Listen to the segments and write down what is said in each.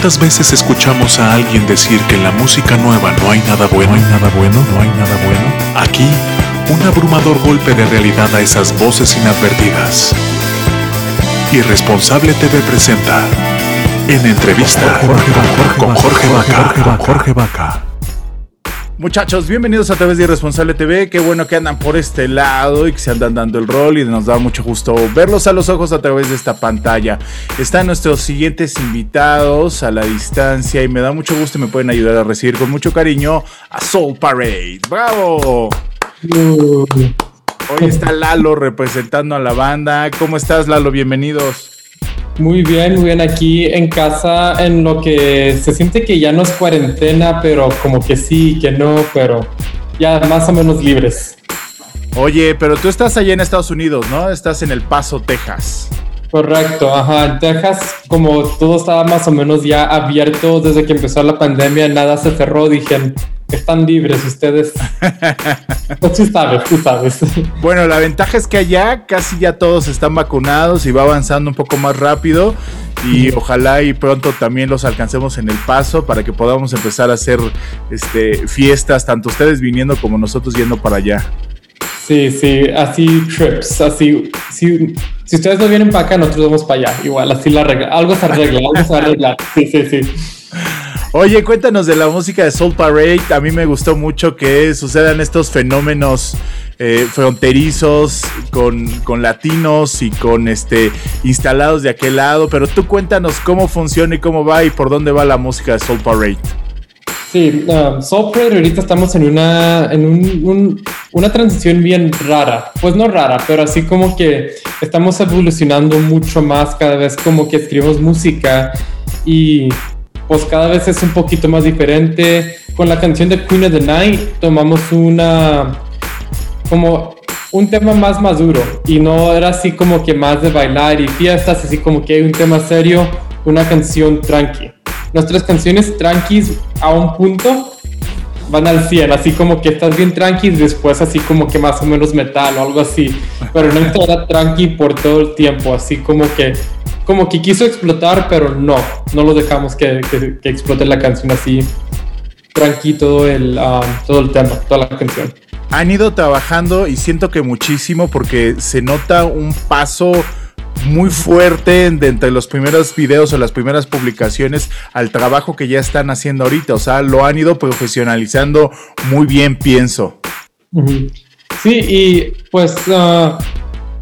¿Cuántas veces escuchamos a alguien decir que en la música nueva no hay nada bueno, no hay nada bueno, no hay nada bueno? Aquí, un abrumador golpe de realidad a esas voces inadvertidas. Irresponsable TV presenta en entrevista con Jorge Vaca. Jorge Vaca. Muchachos, bienvenidos a través de Irresponsable TV. Qué bueno que andan por este lado y que se andan dando el rol y nos da mucho gusto verlos a los ojos a través de esta pantalla. Están nuestros siguientes invitados a la distancia y me da mucho gusto y me pueden ayudar a recibir con mucho cariño a Soul Parade. ¡Bravo! Hoy está Lalo representando a la banda. ¿Cómo estás, Lalo? Bienvenidos. Muy bien, muy bien aquí en casa, en lo que se siente que ya no es cuarentena, pero como que sí, que no, pero ya más o menos libres. Oye, pero tú estás allá en Estados Unidos, ¿no? Estás en El Paso, Texas. Correcto, ajá. En Texas, como todo estaba más o menos ya abierto desde que empezó la pandemia, nada se cerró, dije, están libres ustedes. pues tú sabes, tú sabes. Bueno, la ventaja es que allá casi ya todos están vacunados y va avanzando un poco más rápido. Y ojalá y pronto también los alcancemos en el paso para que podamos empezar a hacer este, fiestas, tanto ustedes viniendo como nosotros yendo para allá. Sí, sí, así trips, así. Si, si ustedes no vienen para acá, nosotros vamos para allá. Igual, así la regla. Algo se arregla, algo se arregla. Sí, sí, sí. Oye, cuéntanos de la música de Soul Parade. A mí me gustó mucho que sucedan estos fenómenos eh, fronterizos con, con, latinos y con este instalados de aquel lado. Pero tú cuéntanos cómo funciona y cómo va y por dónde va la música de Soul Parade. Sí, Soul Parade ahorita estamos en una en un, una transición bien rara. Pues no rara, pero así como que estamos evolucionando mucho más cada vez como que escribimos música y pues cada vez es un poquito más diferente. Con la canción de Queen of the Night tomamos una como un tema más maduro y no era así como que más de bailar y fiestas, así como que hay un tema serio, una canción tranqui. Nuestras canciones tranquis a un punto van al 100, así como que estás bien tranqui después así como que más o menos metal o algo así, pero no era tranqui por todo el tiempo, así como que como que quiso explotar, pero no, no lo dejamos que, que, explote la canción así, tranqui todo el, um, todo el tema, toda la canción. Han ido trabajando y siento que muchísimo porque se nota un paso muy fuerte de entre los primeros videos o las primeras publicaciones al trabajo que ya están haciendo ahorita. O sea, lo han ido profesionalizando muy bien, pienso. Sí, y pues uh,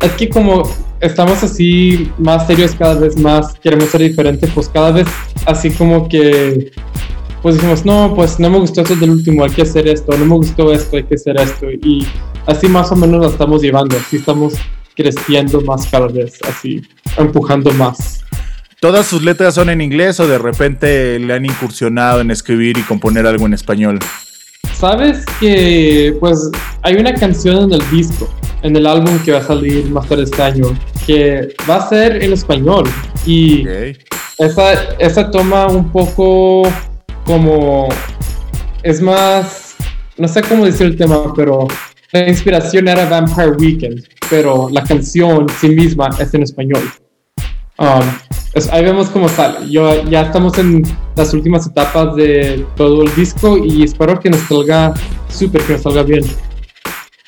es que como estamos así más serios cada vez más, queremos ser diferentes, pues cada vez así como que, pues decimos, no, pues no me gustó esto del último, hay que hacer esto, no me gustó esto, hay que hacer esto, y así más o menos lo estamos llevando, así estamos creciendo más cada vez, así empujando más. ¿Todas sus letras son en inglés o de repente le han incursionado en escribir y componer algo en español? Sabes que pues hay una canción en el disco en el álbum que va a salir más tarde este año, que va a ser en español. Y esa, esa toma un poco como... Es más... No sé cómo decir el tema, pero la inspiración era Vampire Weekend, pero la canción sí misma es en español. Um, ahí vemos cómo sale. Yo, ya estamos en las últimas etapas de todo el disco y espero que nos salga súper, que nos salga bien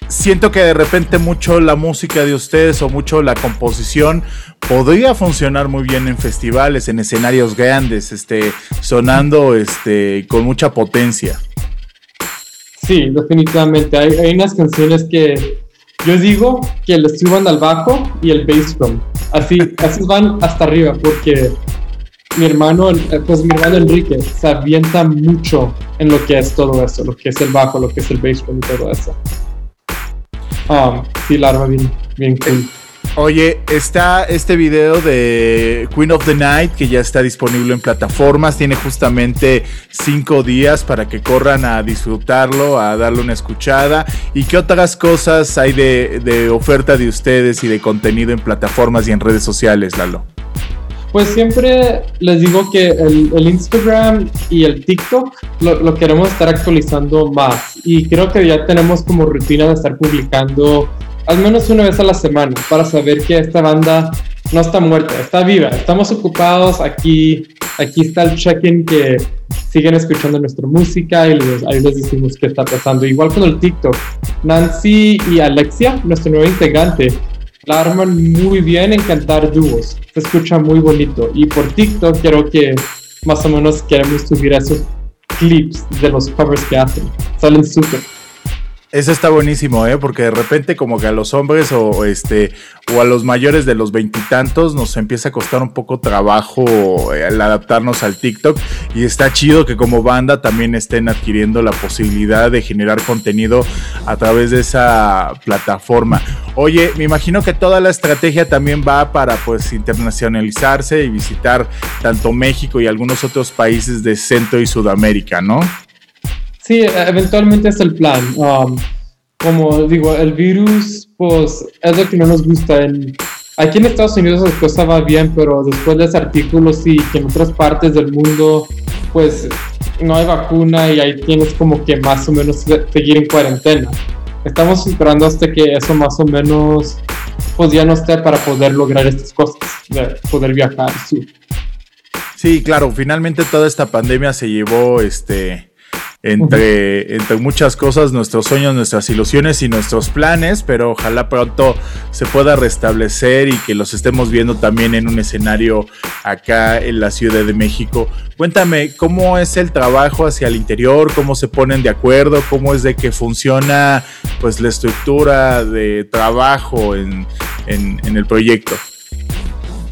siento que de repente mucho la música de ustedes o mucho la composición podría funcionar muy bien en festivales, en escenarios grandes, este, sonando este, con mucha potencia. Sí, definitivamente. Hay, unas canciones que yo digo que le suban al bajo y el bass drum. Así, así van hasta arriba porque mi hermano, pues mi hermano Enrique se avienta mucho en lo que es todo eso, lo que es el bajo, lo que es el bass drum y todo eso. Ah, sí, la bien, bien. Oye, está este video de Queen of the Night que ya está disponible en plataformas. Tiene justamente cinco días para que corran a disfrutarlo, a darle una escuchada. ¿Y qué otras cosas hay de, oferta de ustedes y de contenido en plataformas y en redes sociales, Lalo? Pues siempre les digo que el, Instagram y el TikTok lo, queremos estar actualizando más. Y creo que ya tenemos como rutina de estar publicando al menos una vez a la semana para saber que esta banda no está muerta, está viva. Estamos ocupados aquí. Aquí está el check-in que siguen escuchando nuestra música y ahí les decimos qué está pasando. Igual con el TikTok. Nancy y Alexia, nuestro nuevo integrante, la arman muy bien en cantar dúos. Se escucha muy bonito. Y por TikTok creo que más o menos queremos subir esos clips de los covers que hacen. Salen súper. Eso está buenísimo, ¿eh? Porque de repente como que a los hombres o, este o a los mayores de los veintitantos nos empieza a costar un poco trabajo eh, adaptarnos al TikTok y está chido que como banda también estén adquiriendo la posibilidad de generar contenido a través de esa plataforma. Oye, me imagino que toda la estrategia también va para pues internacionalizarse y visitar tanto México y algunos otros países de Centro y Sudamérica, ¿no? Sí, eventualmente es el plan. Um, como digo, el virus, pues es lo que no nos gusta. aquí en Estados Unidos la cosa va bien, pero después de ese artículo sí, que en otras partes del mundo, pues no hay vacuna y ahí tienes como que más o menos seguir en cuarentena. Estamos esperando hasta que eso más o menos, pues ya no esté para poder lograr estas cosas, de poder viajar. Sí. Sí, claro, finalmente toda esta pandemia se llevó este entre, entre muchas cosas, nuestros sueños, nuestras ilusiones y nuestros planes, pero ojalá pronto se pueda restablecer y que los estemos viendo también en un escenario acá en la Ciudad de México. Cuéntame, ¿cómo es el trabajo hacia el interior? ¿Cómo se ponen de acuerdo? ¿Cómo es de que funciona pues la estructura de trabajo en, en el proyecto?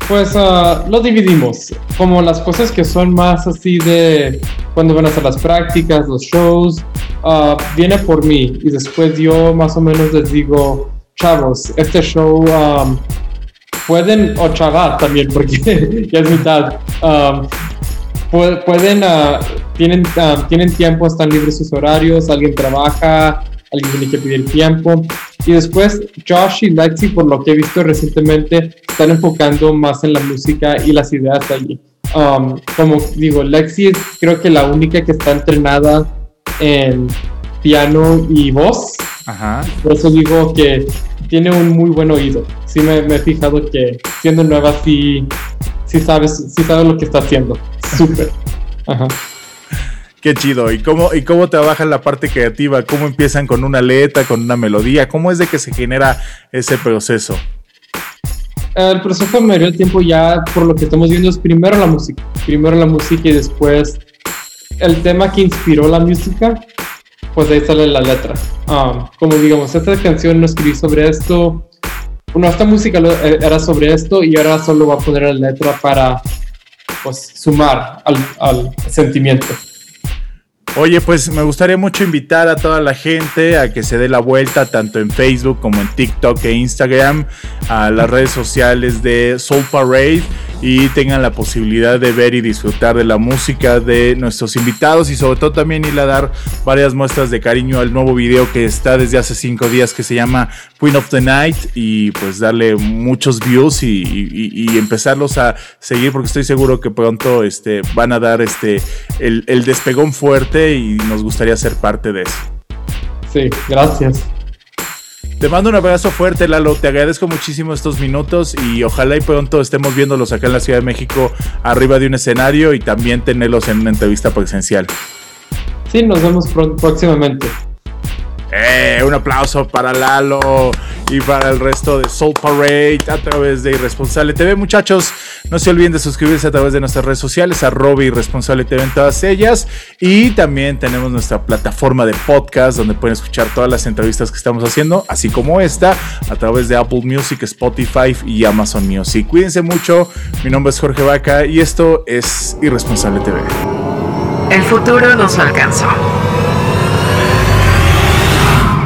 Pues uh, lo dividimos, como las cosas que son más así de cuando van a hacer las prácticas, los shows, uh, viene por mí y después yo más o menos les digo, chavos, este show um, pueden, o chaval también, porque ya es mitad, um, pueden, uh, tienen, tienen tiempo, están libres sus horarios, alguien trabaja, alguien tiene que pedir tiempo. Y después Josh y Lexi, por lo que he visto recientemente, están enfocando más en la música y las ideas allí. Um, como digo, Lexi es creo que la única que está entrenada en piano y voz. Ajá. Por eso digo que tiene un muy buen oído. Sí me, he fijado que siendo nueva sí, sí sabes, sí sabe lo que está haciendo. Súper. Ajá. Qué chido. ¿Y cómo, ¿Y cómo trabajan la parte creativa? ¿Cómo empiezan con una letra, con una melodía? ¿Cómo es de que se genera ese proceso? El proceso de mayoría del tiempo ya, por lo que estamos viendo, es primero la música. Primero la música y después el tema que inspiró la música, pues ahí sale la letra. Um, como digamos, esta canción no escribí sobre esto. Bueno, esta música eh, era sobre esto y ahora solo voy a poner la letra para pues, sumar al, al sentimiento. Oye, pues me gustaría mucho invitar a toda la gente a que se dé la vuelta tanto en Facebook como en TikTok e Instagram a las redes sociales de Soul Parade y tengan la posibilidad de ver y disfrutar de la música de nuestros invitados y sobre todo también ir a dar varias muestras de cariño al nuevo video que está desde hace cinco días que se llama Queen of the Night y pues darle muchos views y, empezarlos a seguir porque estoy seguro que pronto este, van a dar este, el, el despegón fuerte y nos gustaría ser parte de eso. Sí, gracias. Te mando un abrazo fuerte, Lalo. Te agradezco muchísimo estos minutos y ojalá y pronto estemos viéndolos acá en la Ciudad de México arriba de un escenario y también tenerlos en una entrevista presencial. Sí, nos vemos próximamente. Eh, un aplauso para Lalo y para el resto de Soul Parade a través de Irresponsable TV. Muchachos, no se olviden de suscribirse a través de nuestras redes sociales, arroba Irresponsable TV en todas ellas. Y también tenemos nuestra plataforma de podcast donde pueden escuchar todas las entrevistas que estamos haciendo, así como esta, a través de Apple Music, Spotify y Amazon Music. Cuídense mucho, mi nombre es Jorge Vaca y esto es Irresponsable TV. El futuro nos alcanzó